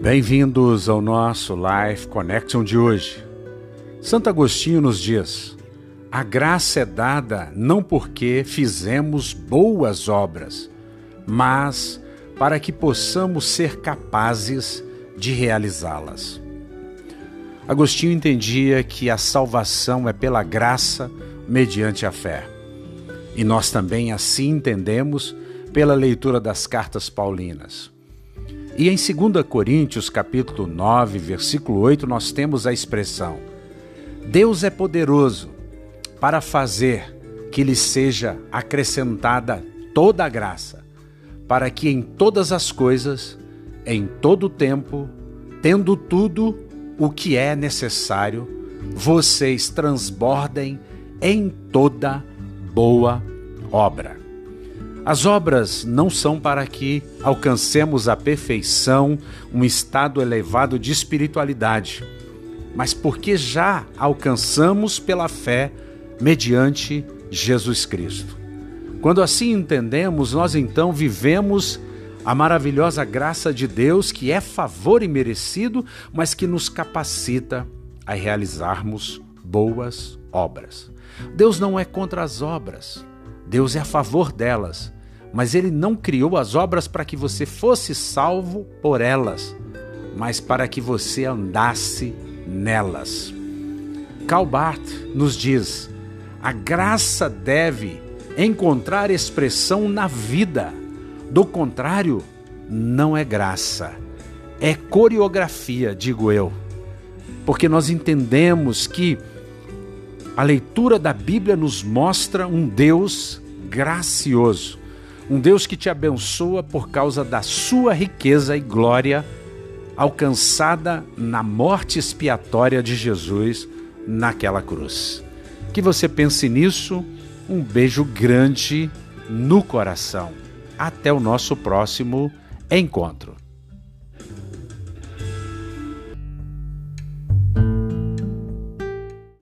Bem-vindos ao nosso Life Connection de hoje. Santo Agostinho nos diz: a graça é dada não porque fizemos boas obras, mas para que possamos ser capazes de realizá-las. Agostinho entendia que a salvação é pela graça mediante a fé. E nós também assim entendemos pela leitura das cartas paulinas. E em 2 Coríntios, capítulo 9, versículo 8, nós temos a expressão: Deus é poderoso para fazer que lhe seja acrescentada toda a graça, para que em todas as coisas, em todo o tempo, tendo tudo o que é necessário, vocês transbordem em toda boa obra. As obras não são para que alcancemos a perfeição, um estado elevado de espiritualidade, mas porque já alcançamos pela fé mediante Jesus Cristo. Quando assim entendemos, nós então vivemos a maravilhosa graça de Deus, que é favor imerecido, mas que nos capacita a realizarmos boas obras. Deus não é contra as obras, Deus é a favor delas, mas Ele não criou as obras para que você fosse salvo por elas, mas para que você andasse nelas. Calbart nos diz: a graça deve encontrar expressão na vida, do contrário, não é graça, é coreografia, digo eu, porque nós entendemos que a leitura da Bíblia nos mostra um Deus gracioso, um Deus que te abençoa por causa da sua riqueza e glória alcançada na morte expiatória de Jesus naquela cruz. Que você pense nisso. Um beijo grande no coração. Até o nosso próximo encontro.